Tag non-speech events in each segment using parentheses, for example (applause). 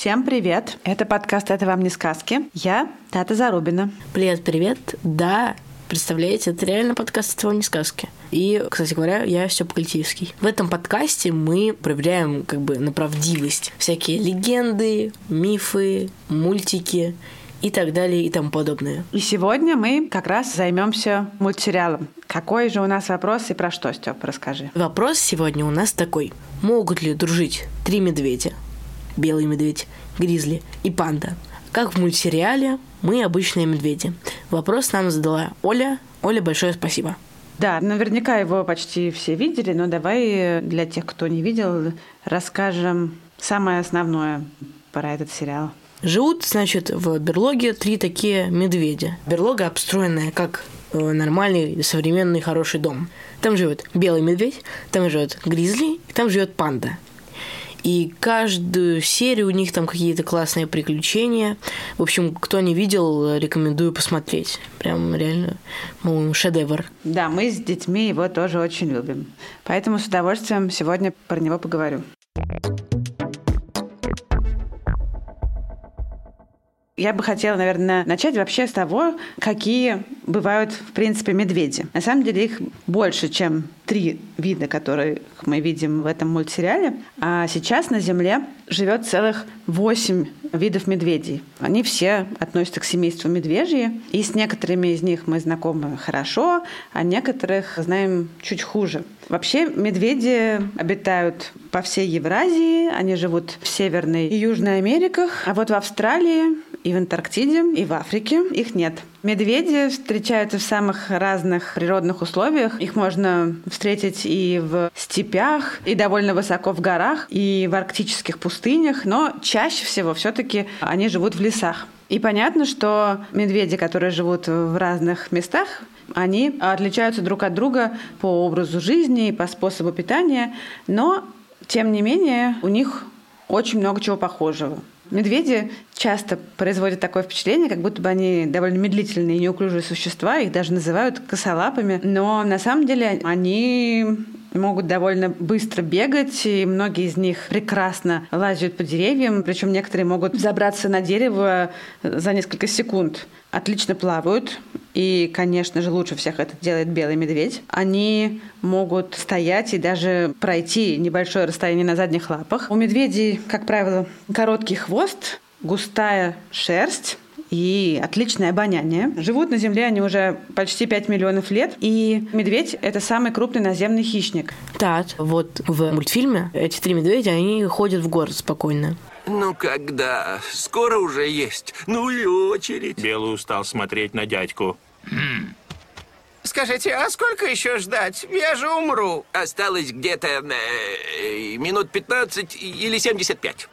Всем привет! Это подкаст «Это вам не сказки». Я Тата Зарубина. Привет, привет. Да, представляете, это реально подкаст «Это вам не сказки». И, кстати говоря, я Степа Кольтиевский. В этом подкасте мы проверяем как бы на правдивость всякие легенды, мифы, мультики и так далее и тому подобное. И сегодня мы как раз займемся мультсериалом. Какой же у нас вопрос и про что, Степ, расскажи. Вопрос сегодня у нас такой. Могут ли дружить три медведя? Белый медведь, гризли и панда. Как в мультсериале «Мы обычные медведи». Вопрос нам задала Оля. Оля, большое спасибо. Да, наверняка его почти все видели, но давай для тех, кто не видел, расскажем самое основное про этот сериал. Живут, значит, в берлоге три такие медведя. Берлога обстроенная как э, нормальный современный хороший дом. Там живет белый медведь, там живет гризли, там живет панда. И каждую серию у них там какие-то классные приключения. В общем, кто не видел, рекомендую посмотреть. Прям реально, по-моему, шедевр. Да, мы с детьми его тоже очень любим. Поэтому с удовольствием сегодня про него поговорю. Я бы хотела, наверное, начать вообще с того, какие бывают, в принципе, медведи. На самом деле их больше, чем три вида, которые мы видим в этом мультсериале. А сейчас на Земле живет целых восемь видов медведей. Они все относятся к семейству медвежьи, и с некоторыми из них мы знакомы хорошо, а некоторых знаем чуть хуже. Вообще медведи обитают по всей Евразии, они живут в Северной и Южной Америках, а вот в Австралии и в Антарктиде, и в Африке их нет. Медведи встречаются в самых разных природных условиях. Их можно встретить и в степях, и довольно высоко в горах, и в арктических пустынях, но чаще всего все-таки они живут в лесах. И понятно, что медведи, которые живут в разных местах, они отличаются друг от друга по образу жизни и по способу питания, но, тем не менее, у них очень много чего похожего. Медведи часто производят такое впечатление, как будто бы они довольно медлительные и неуклюжие существа, их даже называют косолапами, но на самом деле они могут довольно быстро бегать, и многие из них прекрасно лазят по деревьям, причем некоторые могут забраться на дерево за несколько секунд. Отлично плавают, и, конечно же, лучше всех это делает белый медведь. Они могут стоять и даже пройти небольшое расстояние на задних лапах. У медведей, как правило, короткий хвост, густая шерсть, и отличное обоняние. Живут на Земле они уже почти 5 миллионов лет, и медведь – это самый крупный наземный хищник. Так, вот в мультфильме эти три медведя, они ходят в город спокойно. Ну когда? Скоро уже есть. Ну и очередь. Белый устал смотреть на дядьку. Скажите, а сколько еще ждать? Я же умру. Осталось где-то э, минут 15 или 75.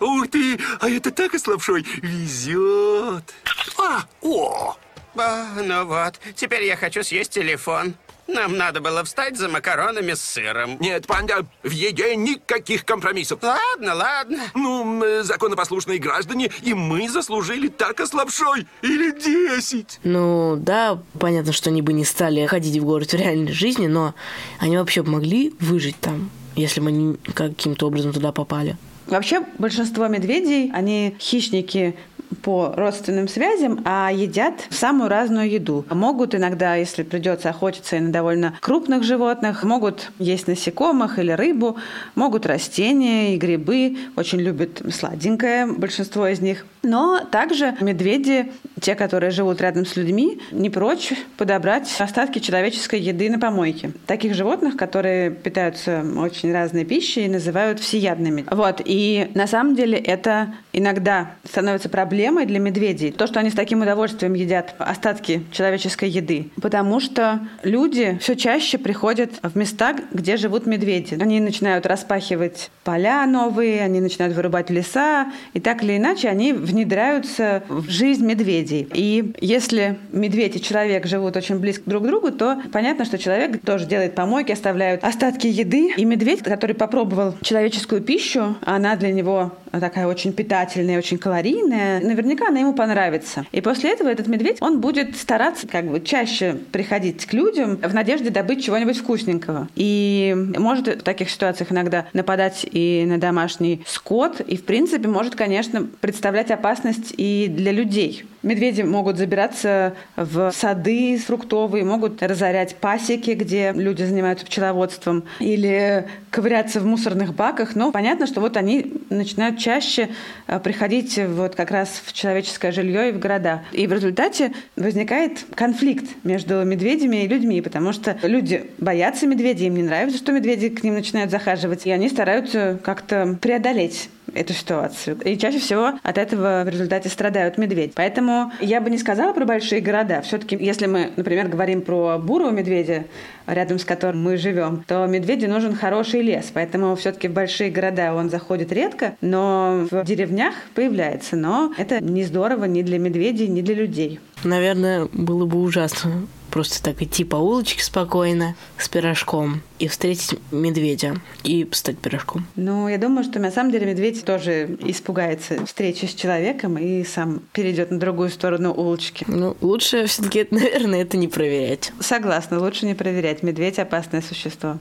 Ух ты, а это так ослабшой везет. А, о! А, ну вот, теперь я хочу съесть телефон. Нам надо было встать за макаронами с сыром. Нет, панда, в еде никаких компромиссов. Ладно, ладно. Ну, э, законопослушные граждане, и мы заслужили так ослабшой. Или десять. Ну, да, понятно, что они бы не стали ходить в город в реальной жизни, но они вообще могли выжить там, если бы они каким-то образом туда попали. Вообще большинство медведей, они хищники по родственным связям, а едят самую разную еду. Могут иногда, если придется охотиться и на довольно крупных животных, могут есть насекомых или рыбу, могут растения и грибы, очень любят сладенькое большинство из них. Но также медведи, те, которые живут рядом с людьми, не прочь подобрать остатки человеческой еды на помойке. Таких животных, которые питаются очень разной пищей, называют всеядными. Вот. И на самом деле это иногда становится проблемой проблемой для медведей то, что они с таким удовольствием едят остатки человеческой еды. Потому что люди все чаще приходят в места, где живут медведи. Они начинают распахивать поля новые, они начинают вырубать леса, и так или иначе они внедряются в жизнь медведей. И если медведь и человек живут очень близко друг к другу, то понятно, что человек тоже делает помойки, оставляют остатки еды. И медведь, который попробовал человеческую пищу, она для него такая очень питательная, очень калорийная, наверняка она ему понравится. И после этого этот медведь, он будет стараться как бы чаще приходить к людям в надежде добыть чего-нибудь вкусненького. И может в таких ситуациях иногда нападать и на домашний скот, и в принципе может, конечно, представлять опасность и для людей. Медведи могут забираться в сады фруктовые, могут разорять пасеки, где люди занимаются пчеловодством, или ковыряться в мусорных баках. Но понятно, что вот они начинают чаще э, приходить вот как раз в человеческое жилье и в города. И в результате возникает конфликт между медведями и людьми, потому что люди боятся медведей, им не нравится, что медведи к ним начинают захаживать, и они стараются как-то преодолеть эту ситуацию. И чаще всего от этого в результате страдают медведь. Поэтому я бы не сказала про большие города. Все-таки, если мы, например, говорим про бурого медведя, рядом с которым мы живем, то медведю нужен хороший лес. Поэтому все-таки в большие города он заходит редко, но в деревнях появляется. Но это не здорово ни для медведей, ни для людей. Наверное, было бы ужасно просто так идти по улочке спокойно с пирожком и встретить медведя и стать пирожком. Ну, я думаю, что на самом деле медведь тоже испугается встречи с человеком и сам перейдет на другую сторону улочки. Ну, лучше все-таки, (laughs) наверное, это не проверять. Согласна, лучше не проверять. Медведь опасное существо.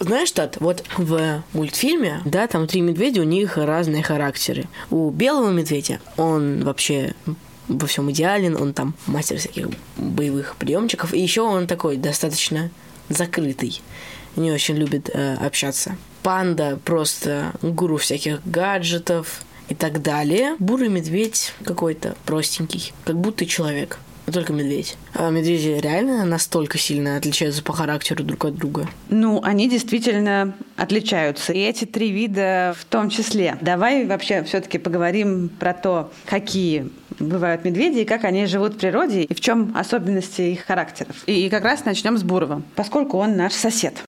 Знаешь, Тат, вот в мультфильме, да, там три медведя, у них разные характеры. У белого медведя он вообще во всем идеален, он там мастер всяких боевых приемчиков, и еще он такой достаточно закрытый, не очень любит э, общаться. Панда просто гуру всяких гаджетов и так далее. Бурый медведь какой-то простенький, как будто человек только медведь. А медведи реально настолько сильно отличаются по характеру друг от друга? Ну, они действительно отличаются. И эти три вида в том числе. Давай вообще все-таки поговорим про то, какие бывают медведи и как они живут в природе, и в чем особенности их характеров. И как раз начнем с Бурова, поскольку он наш сосед.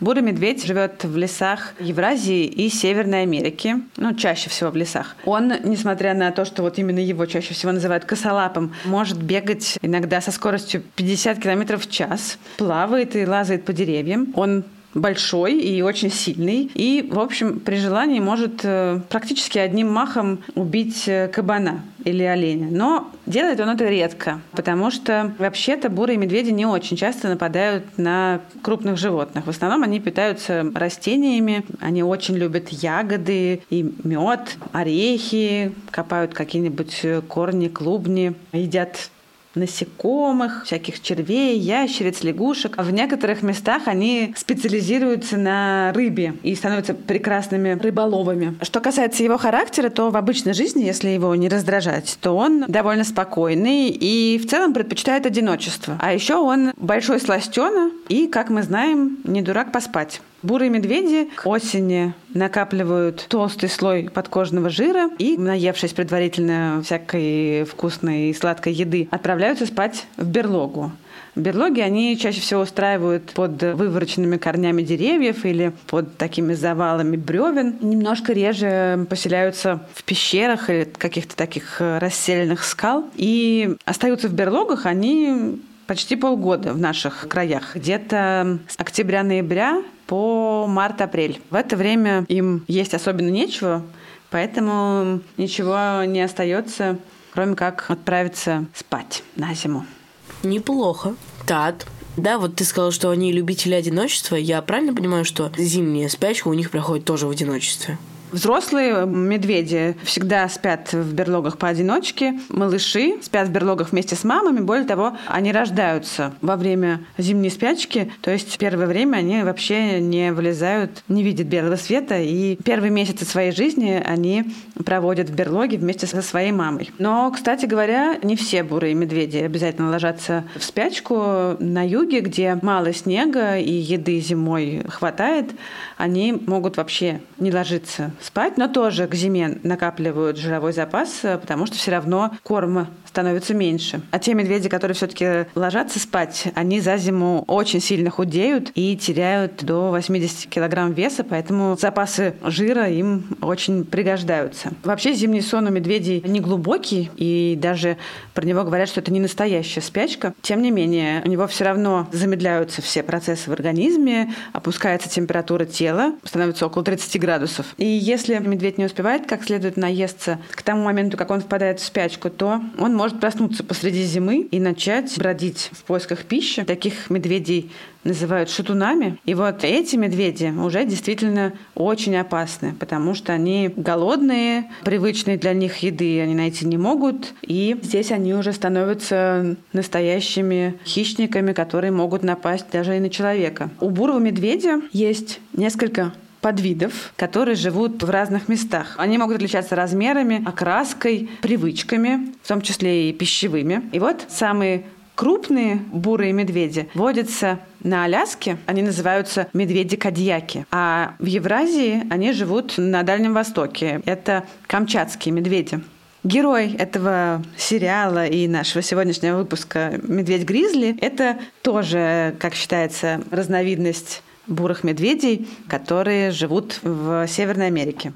Бурый медведь живет в лесах Евразии и Северной Америки, ну, чаще всего в лесах. Он, несмотря на то, что вот именно его чаще всего называют косолапым, может бегать иногда со скоростью 50 км в час, плавает и лазает по деревьям. Он большой и очень сильный. И, в общем, при желании может э, практически одним махом убить э, кабана или оленя. Но делает он это редко, потому что вообще-то бурые медведи не очень часто нападают на крупных животных. В основном они питаются растениями, они очень любят ягоды и мед, орехи, копают какие-нибудь корни, клубни, едят насекомых, всяких червей, ящериц, лягушек. В некоторых местах они специализируются на рыбе и становятся прекрасными рыболовами. Что касается его характера, то в обычной жизни, если его не раздражать, то он довольно спокойный и в целом предпочитает одиночество. А еще он большой сластена и, как мы знаем, не дурак поспать. Бурые медведи к осени накапливают толстый слой подкожного жира и, наевшись предварительно всякой вкусной и сладкой еды, отправляются спать в берлогу. Берлоги они чаще всего устраивают под вывороченными корнями деревьев или под такими завалами бревен. Немножко реже поселяются в пещерах или каких-то таких расселенных скал. И остаются в берлогах они почти полгода в наших краях. Где-то с октября-ноября по март-апрель. В это время им есть особенно нечего, поэтому ничего не остается, кроме как отправиться спать на зиму. Неплохо. Так, да, вот ты сказал, что они любители одиночества. Я правильно понимаю, что зимняя спячка у них проходит тоже в одиночестве? Взрослые медведи всегда спят в берлогах поодиночке. Малыши спят в берлогах вместе с мамами. Более того, они рождаются во время зимней спячки. То есть первое время они вообще не вылезают, не видят белого света. И первые месяцы своей жизни они проводят в берлоге вместе со своей мамой. Но, кстати говоря, не все бурые медведи обязательно ложатся в спячку. На юге, где мало снега и еды зимой хватает, они могут вообще не ложиться спать, но тоже к зиме накапливают жировой запас, э, потому что все равно корма становится меньше. А те медведи, которые все-таки ложатся спать, они за зиму очень сильно худеют и теряют до 80 килограмм веса, поэтому запасы жира им очень пригождаются. Вообще зимний сон у медведей не глубокий, и даже про него говорят, что это не настоящая спячка. Тем не менее, у него все равно замедляются все процессы в организме, опускается температура тела, становится около 30 градусов. И если медведь не успевает как следует наесться к тому моменту, как он впадает в спячку, то он может проснуться посреди зимы и начать бродить в поисках пищи. Таких медведей называют шатунами. И вот эти медведи уже действительно очень опасны, потому что они голодные, привычные для них еды они найти не могут, и здесь они уже становятся настоящими хищниками, которые могут напасть даже и на человека. У бурого медведя есть несколько подвидов, которые живут в разных местах. Они могут отличаться размерами, окраской, привычками, в том числе и пищевыми. И вот самые крупные бурые медведи водятся на Аляске, они называются медведи-кадьяки. А в Евразии они живут на Дальнем Востоке. Это камчатские медведи. Герой этого сериала и нашего сегодняшнего выпуска «Медведь-гризли» — это тоже, как считается, разновидность бурых медведей, которые живут в Северной Америке.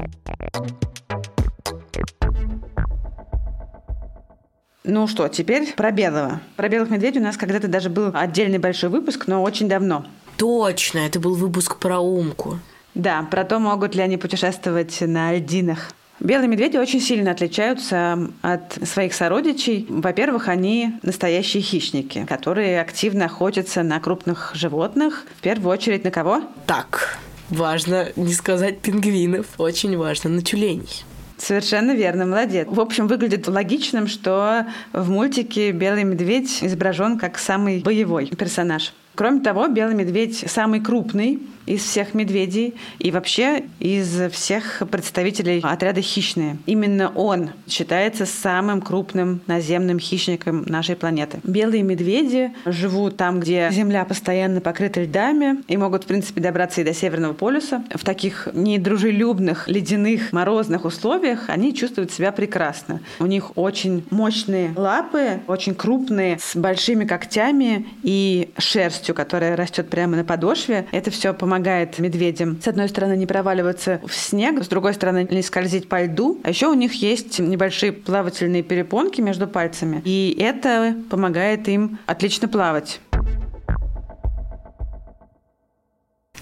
Ну что, теперь про белого. Про белых медведей у нас когда-то даже был отдельный большой выпуск, но очень давно. Точно, это был выпуск про умку. Да, про то, могут ли они путешествовать на льдинах. Белые медведи очень сильно отличаются от своих сородичей. Во-первых, они настоящие хищники, которые активно охотятся на крупных животных. В первую очередь на кого? Так, важно не сказать пингвинов. Очень важно, на тюленей. Совершенно верно, молодец. В общем, выглядит логичным, что в мультике белый медведь изображен как самый боевой персонаж. Кроме того, белый медведь самый крупный из всех медведей и вообще из всех представителей отряда хищные. Именно он считается самым крупным наземным хищником нашей планеты. Белые медведи живут там, где земля постоянно покрыта льдами и могут, в принципе, добраться и до Северного полюса. В таких недружелюбных, ледяных, морозных условиях они чувствуют себя прекрасно. У них очень мощные лапы, очень крупные, с большими когтями и шерстью, которая растет прямо на подошве. Это все помогает помогает медведям, с одной стороны, не проваливаться в снег, с другой стороны, не скользить по льду. А еще у них есть небольшие плавательные перепонки между пальцами, и это помогает им отлично плавать.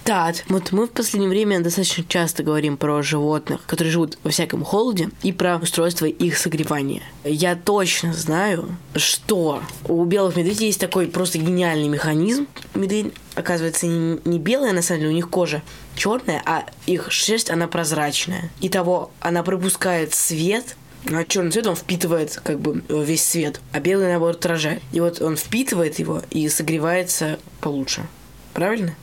Да, вот мы в последнее время достаточно часто говорим про животных, которые живут во всяком холоде, и про устройство их согревания. Я точно знаю, что у белых медведей есть такой просто гениальный механизм. Медведь, оказывается, не, не белая, на самом деле, у них кожа черная, а их шерсть, она прозрачная. И того, она пропускает свет, а черный цвет он впитывает как бы весь свет, а белый наоборот отражает. И вот он впитывает его и согревается получше. Правильно?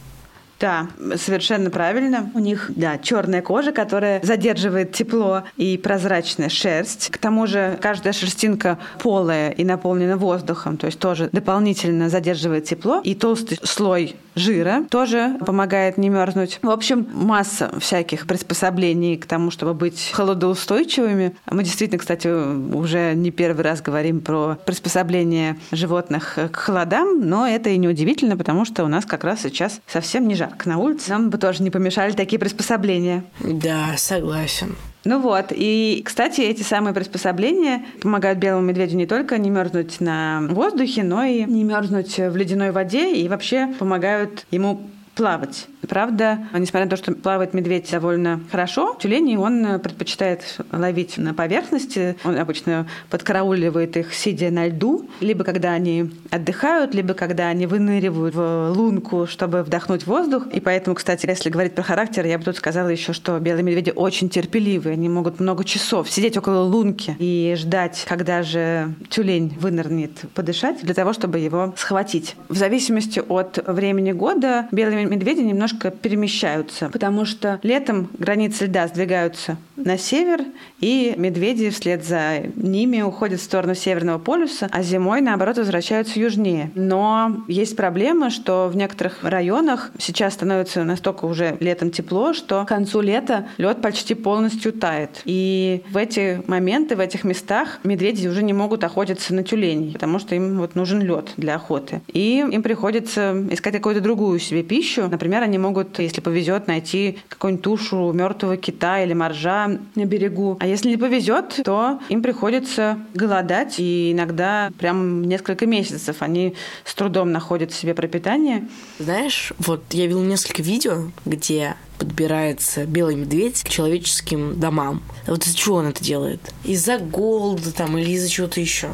Да, совершенно правильно. У них, да, черная кожа, которая задерживает тепло и прозрачная шерсть. К тому же каждая шерстинка полая и наполнена воздухом, то есть тоже дополнительно задерживает тепло. И толстый слой жира тоже помогает не мерзнуть. В общем, масса всяких приспособлений к тому, чтобы быть холодоустойчивыми. Мы действительно, кстати, уже не первый раз говорим про приспособление животных к холодам, но это и не удивительно, потому что у нас как раз сейчас совсем не жарко жарко на улице, нам бы тоже не помешали такие приспособления. Да, согласен. Ну вот, и, кстати, эти самые приспособления помогают белому медведю не только не мерзнуть на воздухе, но и не мерзнуть в ледяной воде, и вообще помогают ему плавать. Правда, несмотря на то, что плавает медведь довольно хорошо, тюлени он предпочитает ловить на поверхности. Он обычно подкарауливает их, сидя на льду, либо когда они отдыхают, либо когда они выныривают в лунку, чтобы вдохнуть воздух. И поэтому, кстати, если говорить про характер, я бы тут сказала еще, что белые медведи очень терпеливые. Они могут много часов сидеть около лунки и ждать, когда же тюлень вынырнет подышать, для того, чтобы его схватить. В зависимости от времени года белые медведи немножко перемещаются, потому что летом границы льда сдвигаются на север, и медведи вслед за ними уходят в сторону Северного полюса, а зимой, наоборот, возвращаются южнее. Но есть проблема, что в некоторых районах сейчас становится настолько уже летом тепло, что к концу лета лед почти полностью тает. И в эти моменты, в этих местах медведи уже не могут охотиться на тюленей, потому что им вот нужен лед для охоты. И им приходится искать какую-то другую себе пищу. Например, они могут, если повезет, найти какую-нибудь тушу мертвого кита или моржа на берегу. А если не повезет, то им приходится голодать, и иногда прям несколько месяцев они с трудом находят себе пропитание. Знаешь, вот я видел несколько видео, где подбирается белый медведь к человеческим домам. Вот из-за чего он это делает? Из-за голода там или из-за чего-то еще?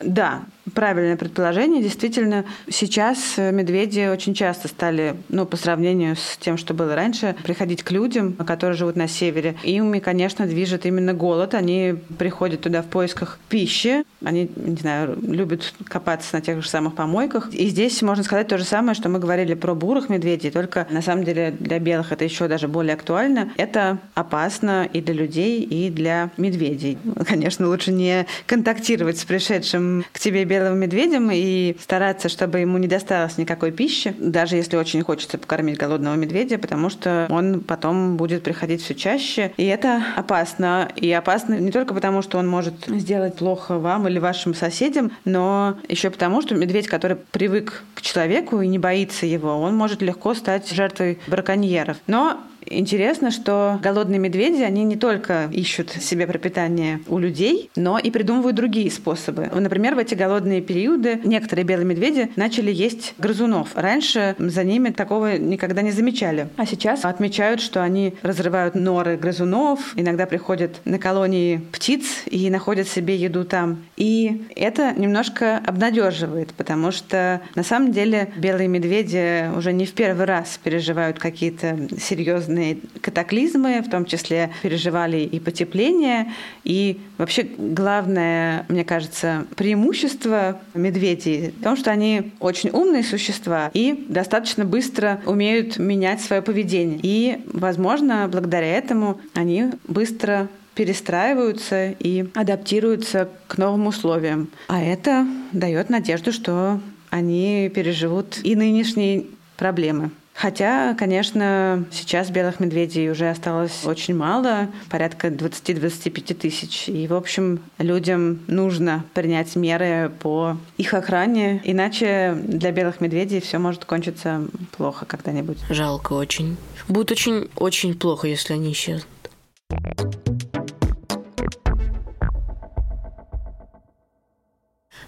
Да, правильное предположение. Действительно, сейчас медведи очень часто стали, ну, по сравнению с тем, что было раньше, приходить к людям, которые живут на севере. Ими, конечно, движет именно голод. Они приходят туда в поисках пищи. Они, не знаю, любят копаться на тех же самых помойках. И здесь можно сказать то же самое, что мы говорили про бурых медведей, только на самом деле для белых это еще даже более актуально. Это опасно и для людей, и для медведей. Конечно, лучше не контактировать с пришедшим к тебе белым медведем и стараться, чтобы ему не досталось никакой пищи, даже если очень хочется покормить голодного медведя, потому что он потом будет приходить все чаще. И это опасно. И опасно не только потому, что он может сделать плохо вам или вашим соседям, но еще потому, что медведь, который привык к человеку и не боится его, он может легко стать жертвой браконьеров. Но Интересно, что голодные медведи, они не только ищут себе пропитание у людей, но и придумывают другие способы. Например, в эти голодные периоды некоторые белые медведи начали есть грызунов. Раньше за ними такого никогда не замечали. А сейчас отмечают, что они разрывают норы грызунов, иногда приходят на колонии птиц и находят себе еду там. И это немножко обнадеживает, потому что на самом деле белые медведи уже не в первый раз переживают какие-то серьезные разные катаклизмы, в том числе переживали и потепление. И вообще главное, мне кажется, преимущество медведей в том, что они очень умные существа и достаточно быстро умеют менять свое поведение. И, возможно, благодаря этому они быстро перестраиваются и адаптируются к новым условиям. А это дает надежду, что они переживут и нынешние проблемы. Хотя, конечно, сейчас белых медведей уже осталось очень мало, порядка 20-25 тысяч. И, в общем, людям нужно принять меры по их охране, иначе для белых медведей все может кончиться плохо когда-нибудь. Жалко очень. Будет очень-очень плохо, если они исчезнут.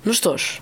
Ну что ж,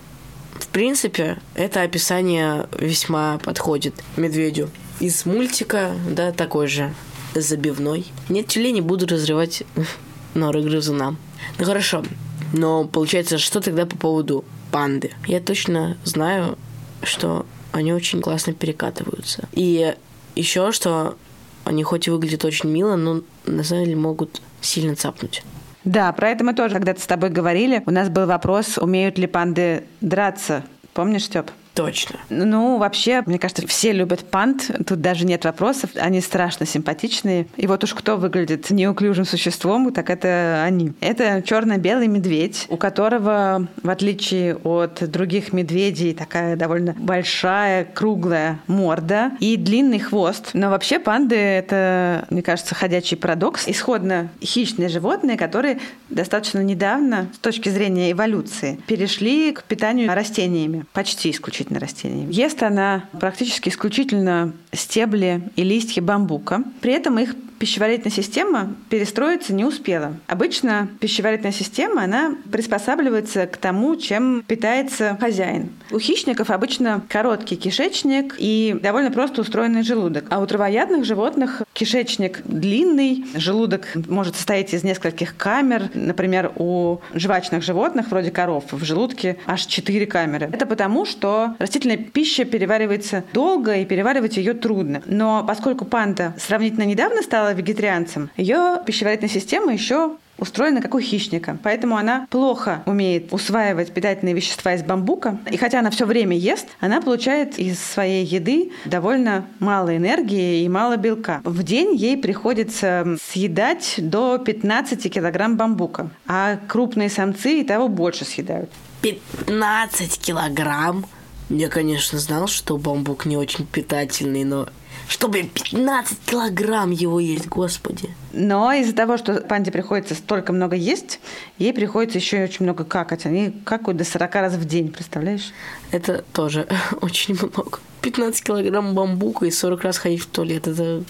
принципе, это описание весьма подходит медведю. Из мультика, да, такой же забивной. Нет тюленей, буду разрывать (laughs) норы грызуна. Ну хорошо, но получается, что тогда по поводу панды? Я точно знаю, что они очень классно перекатываются. И еще, что они хоть и выглядят очень мило, но на самом деле могут сильно цапнуть. Да, про это мы тоже когда-то с тобой говорили. У нас был вопрос, умеют ли панды драться. Помнишь, Степ? Точно. Ну, вообще, мне кажется, все любят пант. Тут даже нет вопросов. Они страшно симпатичные. И вот уж кто выглядит неуклюжим существом, так это они. Это черно-белый медведь, у которого, в отличие от других медведей, такая довольно большая, круглая морда и длинный хвост. Но вообще панды — это, мне кажется, ходячий парадокс. Исходно хищные животные, которые достаточно недавно, с точки зрения эволюции, перешли к питанию растениями. Почти исключительно исключительно растениями. Ест она практически исключительно стебли и листья бамбука. При этом их пищеварительная система перестроиться не успела. Обычно пищеварительная система, она приспосабливается к тому, чем питается хозяин. У хищников обычно короткий кишечник и довольно просто устроенный желудок. А у травоядных животных кишечник длинный, желудок может состоять из нескольких камер. Например, у жвачных животных, вроде коров, в желудке аж четыре камеры. Это потому, что растительная пища переваривается долго и переваривать ее трудно. Но поскольку панда сравнительно недавно стала вегетарианцем, ее пищеварительная система еще устроена как у хищника. Поэтому она плохо умеет усваивать питательные вещества из бамбука. И хотя она все время ест, она получает из своей еды довольно мало энергии и мало белка. В день ей приходится съедать до 15 килограмм бамбука, а крупные самцы и того больше съедают. 15 килограмм? Я, конечно, знал, что бамбук не очень питательный, но чтобы 15 килограмм его есть, господи. Но из-за того, что панде приходится столько много есть, ей приходится еще и очень много какать. Они какают до 40 раз в день, представляешь? Это тоже (laughs) очень много. 15 килограмм бамбука и 40 раз ходить в туалет. Это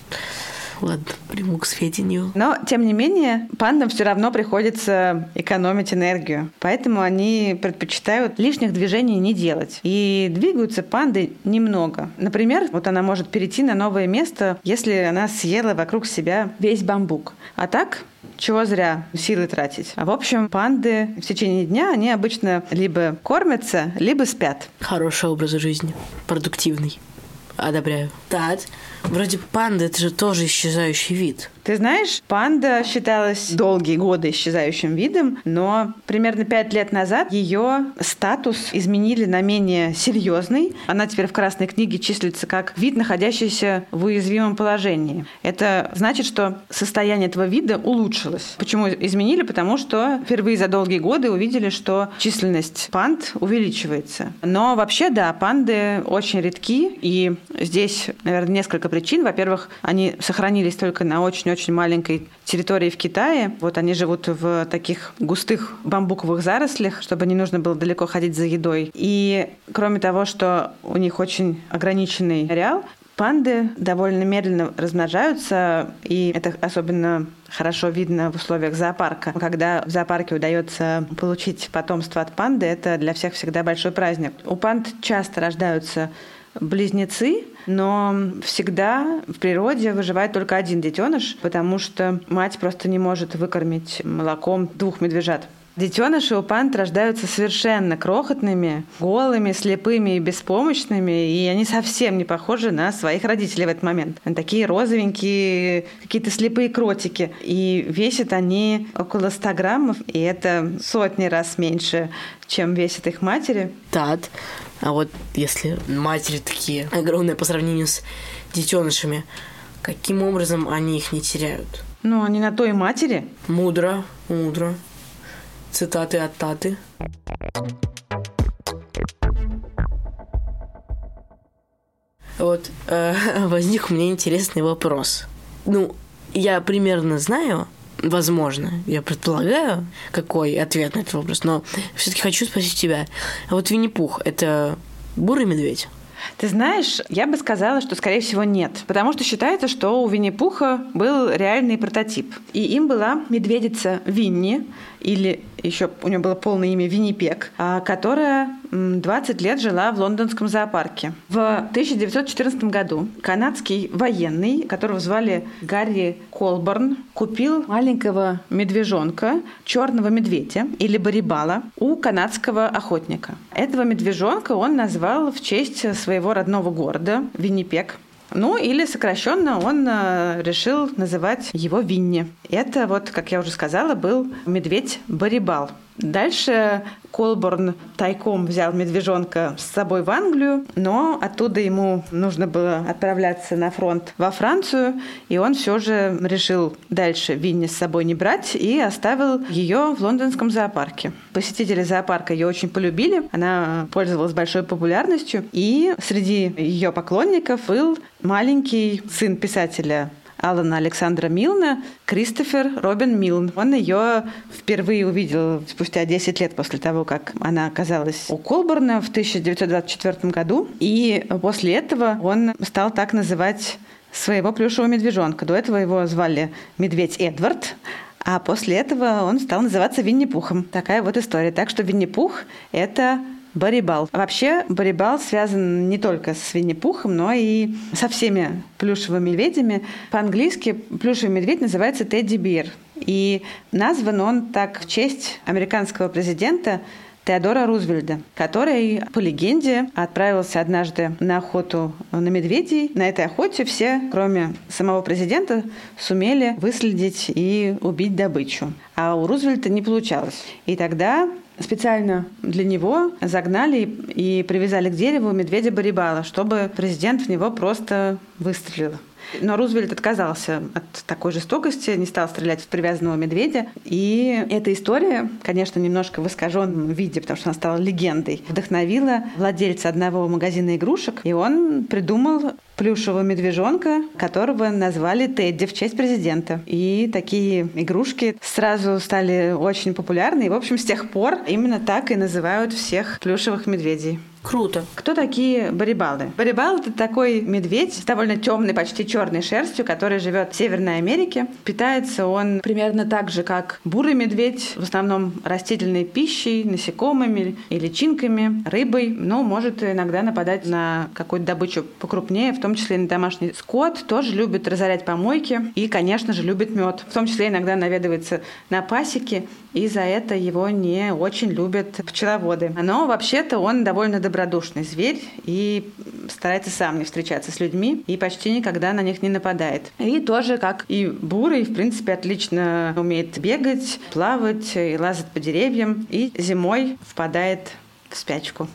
Ладно, приму к сведению. Но, тем не менее, пандам все равно приходится экономить энергию. Поэтому они предпочитают лишних движений не делать. И двигаются панды немного. Например, вот она может перейти на новое место, если она съела вокруг себя весь бамбук. А так чего зря силы тратить. А в общем, панды в течение дня, они обычно либо кормятся, либо спят. Хороший образ жизни. Продуктивный. Одобряю. Так, вроде панды это же тоже исчезающий вид. Ты знаешь, панда считалась долгие годы исчезающим видом, но примерно пять лет назад ее статус изменили на менее серьезный. Она теперь в Красной книге числится как вид, находящийся в уязвимом положении. Это значит, что состояние этого вида улучшилось. Почему изменили? Потому что впервые за долгие годы увидели, что численность панд увеличивается. Но вообще, да, панды очень редки, и здесь, наверное, несколько причин. Во-первых, они сохранились только на очень очень маленькой территории в Китае. Вот они живут в таких густых бамбуковых зарослях, чтобы не нужно было далеко ходить за едой. И кроме того, что у них очень ограниченный ареал, Панды довольно медленно размножаются, и это особенно хорошо видно в условиях зоопарка. Когда в зоопарке удается получить потомство от панды, это для всех всегда большой праздник. У панд часто рождаются близнецы, но всегда в природе выживает только один детеныш, потому что мать просто не может выкормить молоком двух медвежат. Детеныши у панд рождаются совершенно крохотными, голыми, слепыми и беспомощными, и они совсем не похожи на своих родителей в этот момент. Они такие розовенькие, какие-то слепые кротики. И весят они около 100 граммов, и это сотни раз меньше, чем весят их матери. Так. А вот если матери такие огромные по сравнению с детенышами, каким образом они их не теряют? Ну, они на той матери. Мудро, мудро. Цитаты от Таты. Вот э, (laughs) возник у меня интересный вопрос. Ну, я примерно знаю, возможно, я предполагаю, какой ответ на этот вопрос, но все-таки хочу спросить тебя. А вот Винни-Пух – это бурый медведь? Ты знаешь, я бы сказала, что, скорее всего, нет. Потому что считается, что у Винни-Пуха был реальный прототип. И им была медведица Винни, или еще у нее было полное имя Виннипек, а, которая 20 лет жила в лондонском зоопарке. В 1914 году канадский военный, которого звали Гарри Колборн, купил маленького медвежонка, черного медведя или барибала у канадского охотника. Этого медвежонка он назвал в честь своего родного города Виннипек. Ну, или сокращенно он э, решил называть его Винни. Это вот, как я уже сказала, был медведь Барибал. Дальше Колборн тайком взял медвежонка с собой в Англию, но оттуда ему нужно было отправляться на фронт во Францию, и он все же решил дальше Винни с собой не брать и оставил ее в лондонском зоопарке. Посетители зоопарка ее очень полюбили, она пользовалась большой популярностью, и среди ее поклонников был маленький сын писателя Алана Александра Милна, Кристофер Робин Милн. Он ее впервые увидел спустя 10 лет после того, как она оказалась у Колборна в 1924 году. И после этого он стал так называть своего плюшевого медвежонка. До этого его звали медведь Эдвард, а после этого он стал называться Винни-Пухом. Такая вот история. Так что Винни-Пух – это Барибал. Вообще, Барибал связан не только с Винни-Пухом, но и со всеми плюшевыми медведями. По-английски плюшевый медведь называется Тедди Бир. И назван он так в честь американского президента Теодора Рузвельда, который, по легенде, отправился однажды на охоту на медведей. На этой охоте все, кроме самого президента, сумели выследить и убить добычу. А у Рузвельта не получалось. И тогда специально для него загнали и привязали к дереву медведя Барибала, чтобы президент в него просто выстрелил. Но Рузвельт отказался от такой жестокости, не стал стрелять в привязанного медведя. И эта история, конечно, немножко в искаженном виде, потому что она стала легендой, вдохновила владельца одного магазина игрушек, и он придумал плюшевого медвежонка, которого назвали Тедди в честь президента. И такие игрушки сразу стали очень популярны. И, в общем, с тех пор именно так и называют всех плюшевых медведей. Круто. Кто такие барибалы? Барибал – это такой медведь с довольно темной, почти черной шерстью, который живет в Северной Америке. Питается он примерно так же, как бурый медведь, в основном растительной пищей, насекомыми и личинками, рыбой, но может иногда нападать на какую-то добычу покрупнее, в том числе и на домашний скот. Тоже любит разорять помойки и, конечно же, любит мед. В том числе иногда наведывается на пасеки, и за это его не очень любят пчеловоды. Но вообще-то он довольно добродушный зверь и старается сам не встречаться с людьми и почти никогда на них не нападает. И тоже, как и бурый, в принципе, отлично умеет бегать, плавать и лазать по деревьям, и зимой впадает в спячку.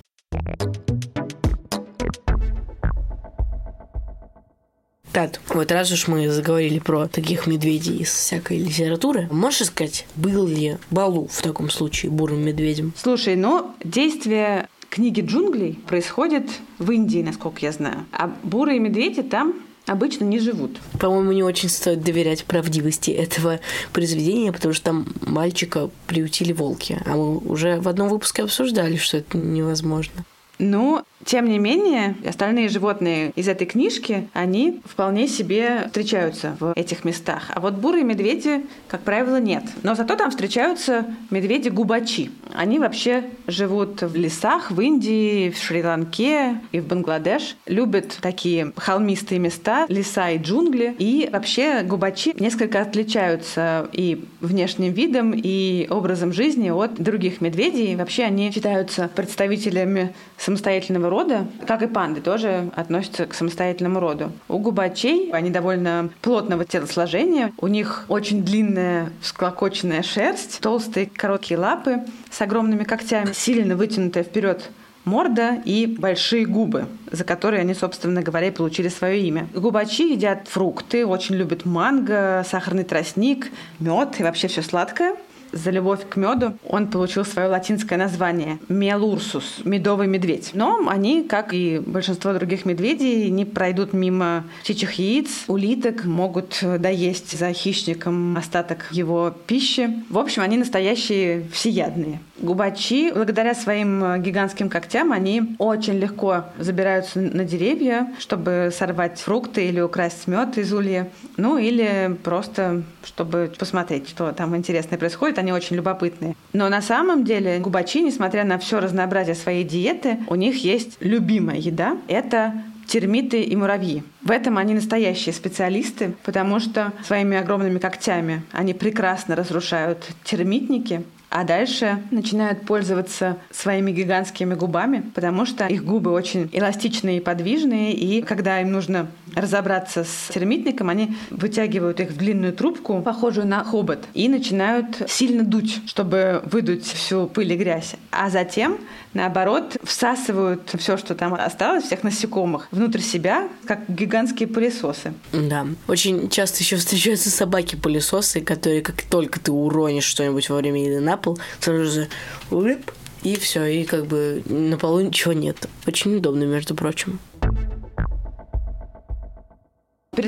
Тат, вот раз уж мы заговорили про таких медведей из всякой литературы, можешь сказать, был ли Балу в таком случае бурым медведем? Слушай, ну, действие книги джунглей происходит в Индии, насколько я знаю. А бурые медведи там обычно не живут. По-моему, не очень стоит доверять правдивости этого произведения, потому что там мальчика приютили волки. А мы уже в одном выпуске обсуждали, что это невозможно. Ну, тем не менее, остальные животные из этой книжки, они вполне себе встречаются в этих местах. А вот бурые медведи, как правило, нет. Но зато там встречаются медведи-губачи. Они вообще живут в лесах, в Индии, в Шри-Ланке и в Бангладеш. Любят такие холмистые места, леса и джунгли. И вообще губачи несколько отличаются и внешним видом, и образом жизни от других медведей. Вообще они считаются представителями самостоятельного рода, как и панды, тоже относятся к самостоятельному роду. У губачей они довольно плотного телосложения, у них очень длинная всклокоченная шерсть, толстые короткие лапы с огромными когтями, сильно вытянутая вперед морда и большие губы, за которые они, собственно говоря, и получили свое имя. Губачи едят фрукты, очень любят манго, сахарный тростник, мед и вообще все сладкое за любовь к меду он получил свое латинское название – мелурсус – медовый медведь. Но они, как и большинство других медведей, не пройдут мимо птичьих яиц, улиток, могут доесть за хищником остаток его пищи. В общем, они настоящие всеядные. Губачи, благодаря своим гигантским когтям, они очень легко забираются на деревья, чтобы сорвать фрукты или украсть мед из улья. Ну или просто, чтобы посмотреть, что там интересное происходит они очень любопытные. Но на самом деле губачи, несмотря на все разнообразие своей диеты, у них есть любимая еда – это термиты и муравьи. В этом они настоящие специалисты, потому что своими огромными когтями они прекрасно разрушают термитники, а дальше начинают пользоваться своими гигантскими губами, потому что их губы очень эластичные и подвижные, и когда им нужно разобраться с термитником, они вытягивают их в длинную трубку, похожую на хобот, и начинают сильно дуть, чтобы выдуть всю пыль и грязь. А затем, наоборот, всасывают все, что там осталось, всех насекомых, внутрь себя, как гигантские пылесосы. Да. Очень часто еще встречаются собаки-пылесосы, которые, как только ты уронишь что-нибудь во время еды на пол, сразу же улип, и все, и как бы на полу ничего нет. Очень удобно, между прочим.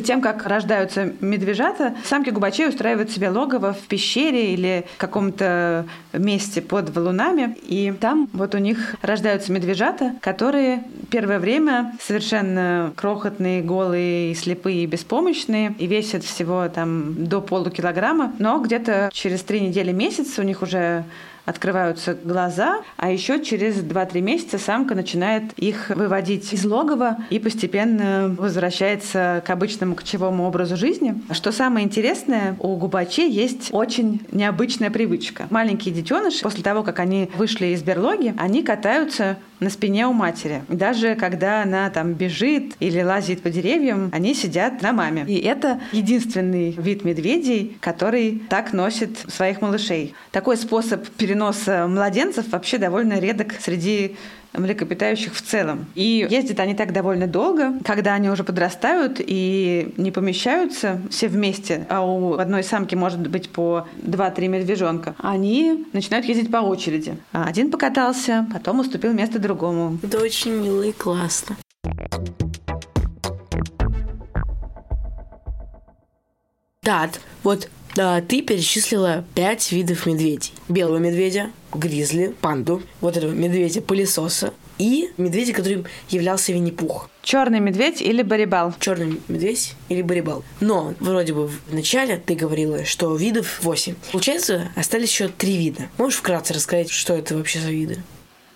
Перед тем, как рождаются медвежата, самки губачей устраивают себе логово в пещере или каком-то месте под валунами. И там вот у них рождаются медвежата, которые первое время совершенно крохотные, голые, слепые и беспомощные, и весят всего там до полукилограмма. Но где-то через три недели, месяц у них уже открываются глаза, а еще через 2-3 месяца самка начинает их выводить из логова и постепенно возвращается к обычному кочевому образу жизни. Что самое интересное, у губачей есть очень необычная привычка. Маленькие детеныши, после того, как они вышли из берлоги, они катаются на спине у матери. Даже когда она там бежит или лазит по деревьям, они сидят на маме. И это единственный вид медведей, который так носит своих малышей. Такой способ переноса младенцев вообще довольно редок среди млекопитающих в целом. И ездят они так довольно долго, когда они уже подрастают и не помещаются все вместе, а у одной самки может быть по 2-3 медвежонка, они начинают ездить по очереди. Один покатался, потом уступил место другому. Это очень мило и классно. Да, вот да, ты перечислила пять видов медведей. Белого медведя, гризли, панду, вот этого медведя-пылесоса и медведя, которым являлся Винни-Пух. Черный медведь или барибал? Черный медведь или барибал. Но вроде бы в начале ты говорила, что видов 8. Получается, остались еще три вида. Можешь вкратце рассказать, что это вообще за виды?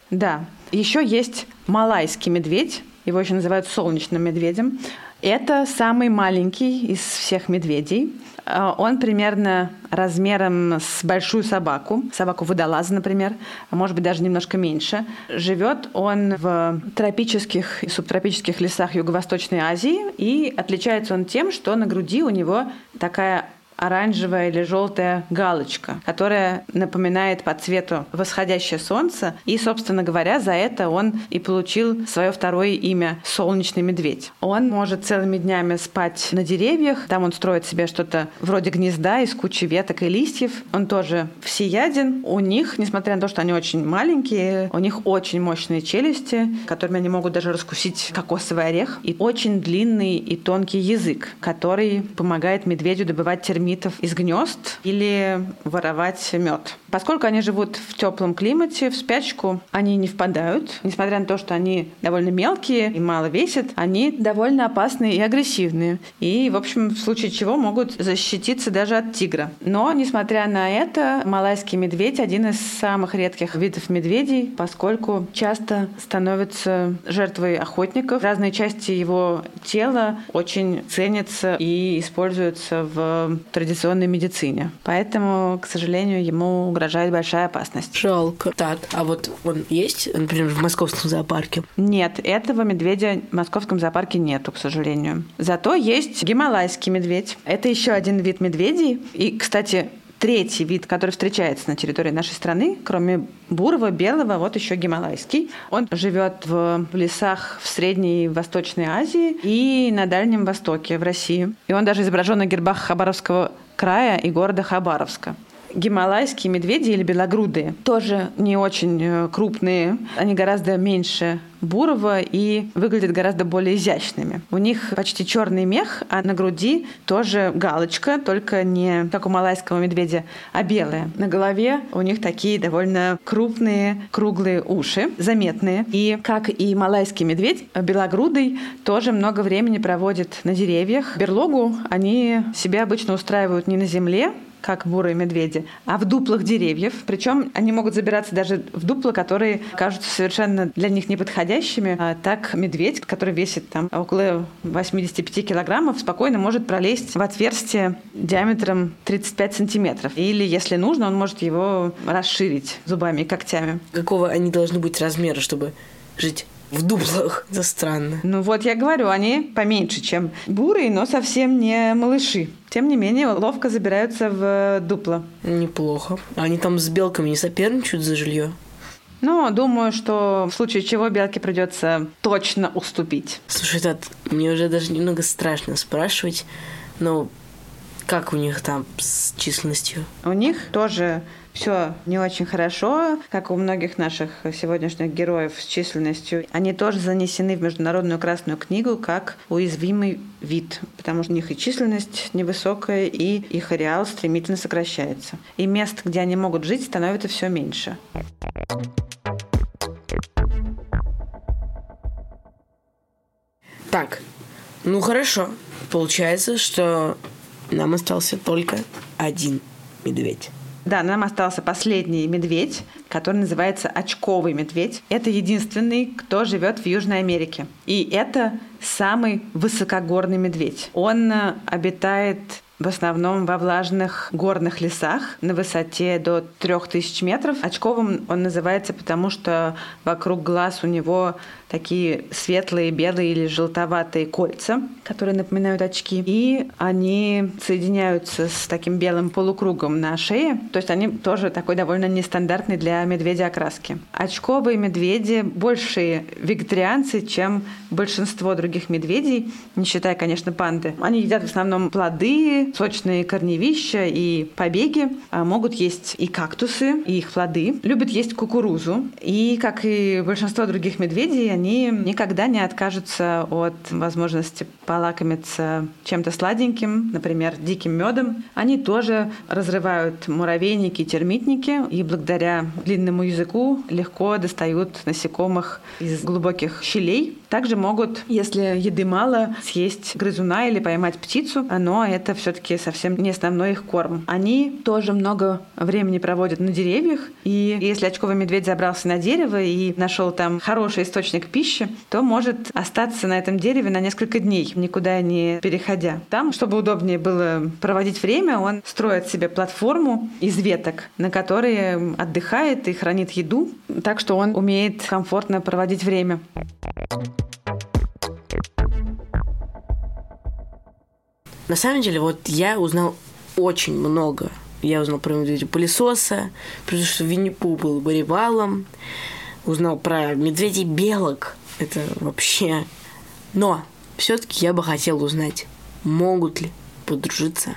Да. Еще есть малайский медведь. Его еще называют солнечным медведем. Это самый маленький из всех медведей. А, Он примерно размером с большую собаку, собаку водолаза, например, а может быть даже немножко меньше. Живет он в тропических и субтропических лесах Юго-Восточной Азии, и отличается он тем, что на груди у него такая оранжевая или желтая галочка, которая напоминает по цвету восходящее солнце. И, собственно говоря, за это он и получил свое второе имя – солнечный медведь. Он может целыми днями спать на деревьях. Там он строит себе что-то вроде гнезда из кучи веток и листьев. Он тоже всеяден. У них, несмотря на то, что они очень маленькие, у них очень мощные челюсти, которыми они могут даже раскусить кокосовый орех. И очень длинный и тонкий язык, который помогает медведю добывать термитов из гнезд или воровать мед. Поскольку они живут в теплом климате, в спячку они не впадают. Несмотря на то, что они довольно мелкие и мало весят, они довольно опасные и агрессивные. И, в общем, в случае чего могут защититься даже от тигра. Но, несмотря на это, малайский медведь один из самых редких видов медведей, поскольку часто становится жертвой охотников. Разные части его тела очень ценятся и используются в традиционной медицине. Поэтому, к сожалению, ему угрожает большая опасность. Жалко. Так, а вот он есть, например, в московском зоопарке? Нет, этого медведя в московском зоопарке нету, к сожалению. Зато есть гималайский медведь. Это еще один вид медведей. И, кстати, третий вид, который встречается на территории нашей страны, кроме бурого, белого, вот еще гималайский. Он живет в лесах в Средней и Восточной Азии и на Дальнем Востоке в России. И он даже изображен на гербах Хабаровского края и города Хабаровска. Гималайские медведи или белогрудые тоже не очень э, крупные. Они гораздо меньше бурого и выглядят гораздо более изящными. У них почти черный мех, а на груди тоже галочка, только не как у малайского медведя, а белая. На голове у них такие довольно крупные круглые уши, заметные. И как и малайский медведь, белогрудый тоже много времени проводит на деревьях. Берлогу они себе обычно устраивают не на земле, как бурые медведи, а в дуплах деревьев. Причем они могут забираться даже в дупла, которые кажутся совершенно для них неподходящими. А так медведь, который весит там около 85 килограммов, спокойно может пролезть в отверстие диаметром 35 сантиметров. Или, если нужно, он может его расширить зубами и когтями. Какого они должны быть размера, чтобы жить в дуплах? Это странно. Ну вот я говорю, они поменьше, чем бурые, но совсем не малыши. Тем не менее, ловко забираются в дупло. Неплохо. Они там с белками не соперничают за жилье? Но думаю, что в случае чего белке придется точно уступить. Слушай, Тат, мне уже даже немного страшно спрашивать, но как у них там с численностью? У них тоже все не очень хорошо, как у многих наших сегодняшних героев с численностью. Они тоже занесены в Международную Красную книгу как уязвимый вид, потому что у них и численность невысокая, и их ареал стремительно сокращается. И мест, где они могут жить, становится все меньше. Так, ну хорошо. Получается, что нам остался только один медведь. Да, нам остался последний медведь, который называется очковый медведь. Это единственный, кто живет в Южной Америке. И это самый высокогорный медведь. Он э, обитает в основном во влажных горных лесах на высоте до 3000 метров. Очковым он называется, потому что вокруг глаз у него такие светлые, белые или желтоватые кольца, которые напоминают очки. И они соединяются с таким белым полукругом на шее. То есть они тоже такой довольно нестандартный для медведя окраски. Очковые медведи большие вегетарианцы, чем большинство других медведей, не считая, конечно, панды. Они едят в основном плоды, сочные корневища и побеги. А могут есть и кактусы, и их плоды. Любят есть кукурузу. И, как и большинство других медведей, они никогда не откажутся от возможности полакомиться чем-то сладеньким, например, диким медом. Они тоже разрывают муравейники и термитники, и благодаря длинному языку легко достают насекомых из глубоких щелей. Также могут, если еды мало, съесть грызуна или поймать птицу, но это все-таки совсем не основной их корм. Они тоже много времени проводят на деревьях, и если очковый медведь забрался на дерево и нашел там хороший источник пищи, то может остаться на этом дереве на несколько дней, никуда не переходя. Там, чтобы удобнее было проводить время, он строит себе платформу из веток, на которой отдыхает и хранит еду, так что он умеет комфортно проводить время. На самом деле, вот я узнал очень много. Я узнал про медведя пылесоса, потому что Винни-Пу был баревалом, узнал про медведей белок. Это вообще... Но все-таки я бы хотел узнать, могут ли подружиться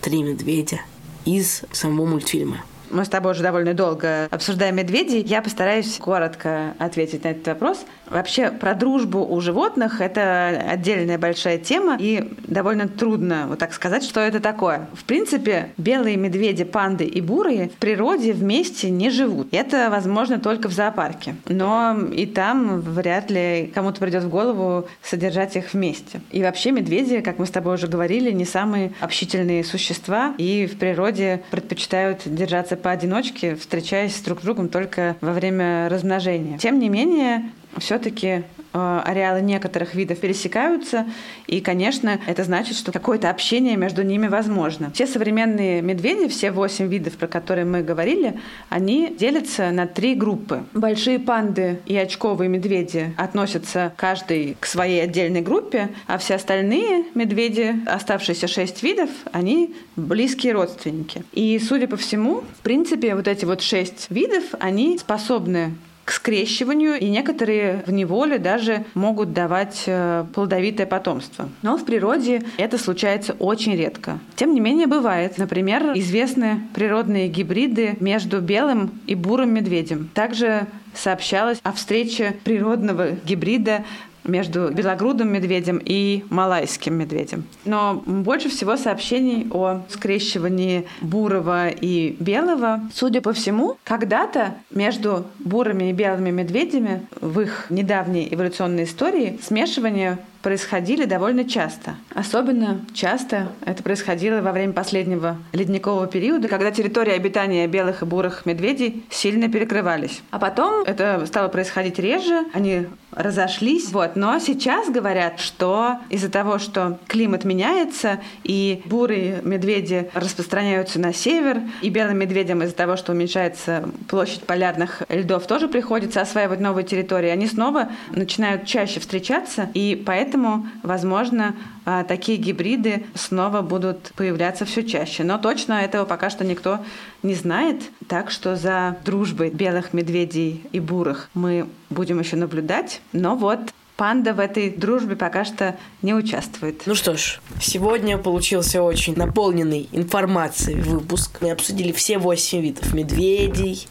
три медведя из самого мультфильма. Мы с тобой уже довольно долго обсуждаем медведей. Я постараюсь коротко ответить на этот вопрос. Вообще про дружбу у животных это отдельная большая тема, и довольно трудно вот так сказать, что это такое. В принципе, белые медведи, панды и бурые в природе вместе не живут. Это возможно только в зоопарке. Но и там вряд ли кому-то придет в голову содержать их вместе. И вообще медведи, как мы с тобой уже говорили, не самые общительные существа, и в природе предпочитают держаться поодиночке, встречаясь друг с другом только во время размножения. Тем не менее, все-таки ареалы некоторых видов пересекаются, и, конечно, это значит, что какое-то общение между ними возможно. Все современные медведи, все восемь видов, про которые мы говорили, они делятся на три группы. Большие панды и очковые медведи относятся каждый к своей отдельной группе, а все остальные медведи, оставшиеся шесть видов, они близкие родственники. И, судя по всему, в принципе, вот эти вот шесть видов, они способны к скрещиванию, и некоторые в неволе даже могут давать э, плодовитое потомство. Но в природе это случается очень редко. Тем не менее, бывает. Например, известны природные гибриды между белым и бурым медведем. Также сообщалось о встрече природного гибрида между белогрудым медведем и малайским медведем. Но больше всего сообщений о скрещивании бурого и белого. Судя по всему, когда-то между бурыми и белыми медведями в их недавней эволюционной истории смешивание происходили довольно часто. Особенно часто это происходило во время последнего ледникового периода, когда территории обитания белых и бурых медведей сильно перекрывались. А потом это стало происходить реже, они разошлись. Вот. Но сейчас говорят, что из-за того, что климат меняется, и бурые медведи распространяются на север, и белым медведям из-за того, что уменьшается площадь полярных льдов, тоже приходится осваивать новые территории, они снова начинают чаще встречаться, и поэтому Поэтому, возможно, а, такие гибриды снова будут появляться все чаще. Но точно этого пока что никто не знает. Так что за дружбой белых медведей и бурых мы будем еще наблюдать. Но вот панда в этой дружбе пока что не участвует. Ну что ж, сегодня получился очень наполненный информацией выпуск. Мы обсудили все восемь видов медведей,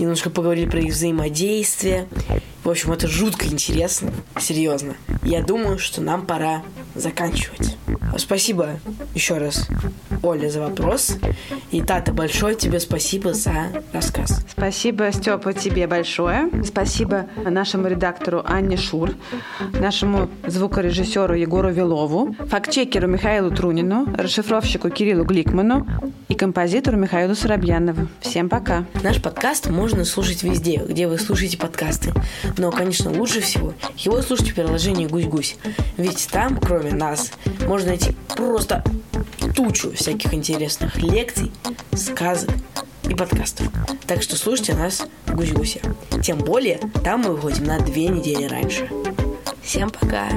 немножко поговорили про их взаимодействие. В общем, это жутко интересно, серьезно. Я думаю, что нам пора заканчивать. Спасибо еще раз, Оля, за вопрос. И, Тата, большое тебе спасибо за рассказ. Спасибо, Степа, тебе большое. Спасибо нашему редактору Анне Шур, нашему звукорежиссеру Егору Вилову, фактчекеру Михаилу Трунину, расшифровщику Кириллу Гликману и композитору Михаилу Соробьянову. Всем пока. Наш подкаст можно слушать везде, где вы слушаете подкасты. Но, конечно, лучше всего его слушать в приложении «Гусь-Гусь». Ведь там, кроме нас, можно найти просто тучу всяких интересных лекций, сказок и подкастов. Так что слушайте нас в «Гусь-Гусе». Тем более, там мы выходим на две недели раньше. Всем пока!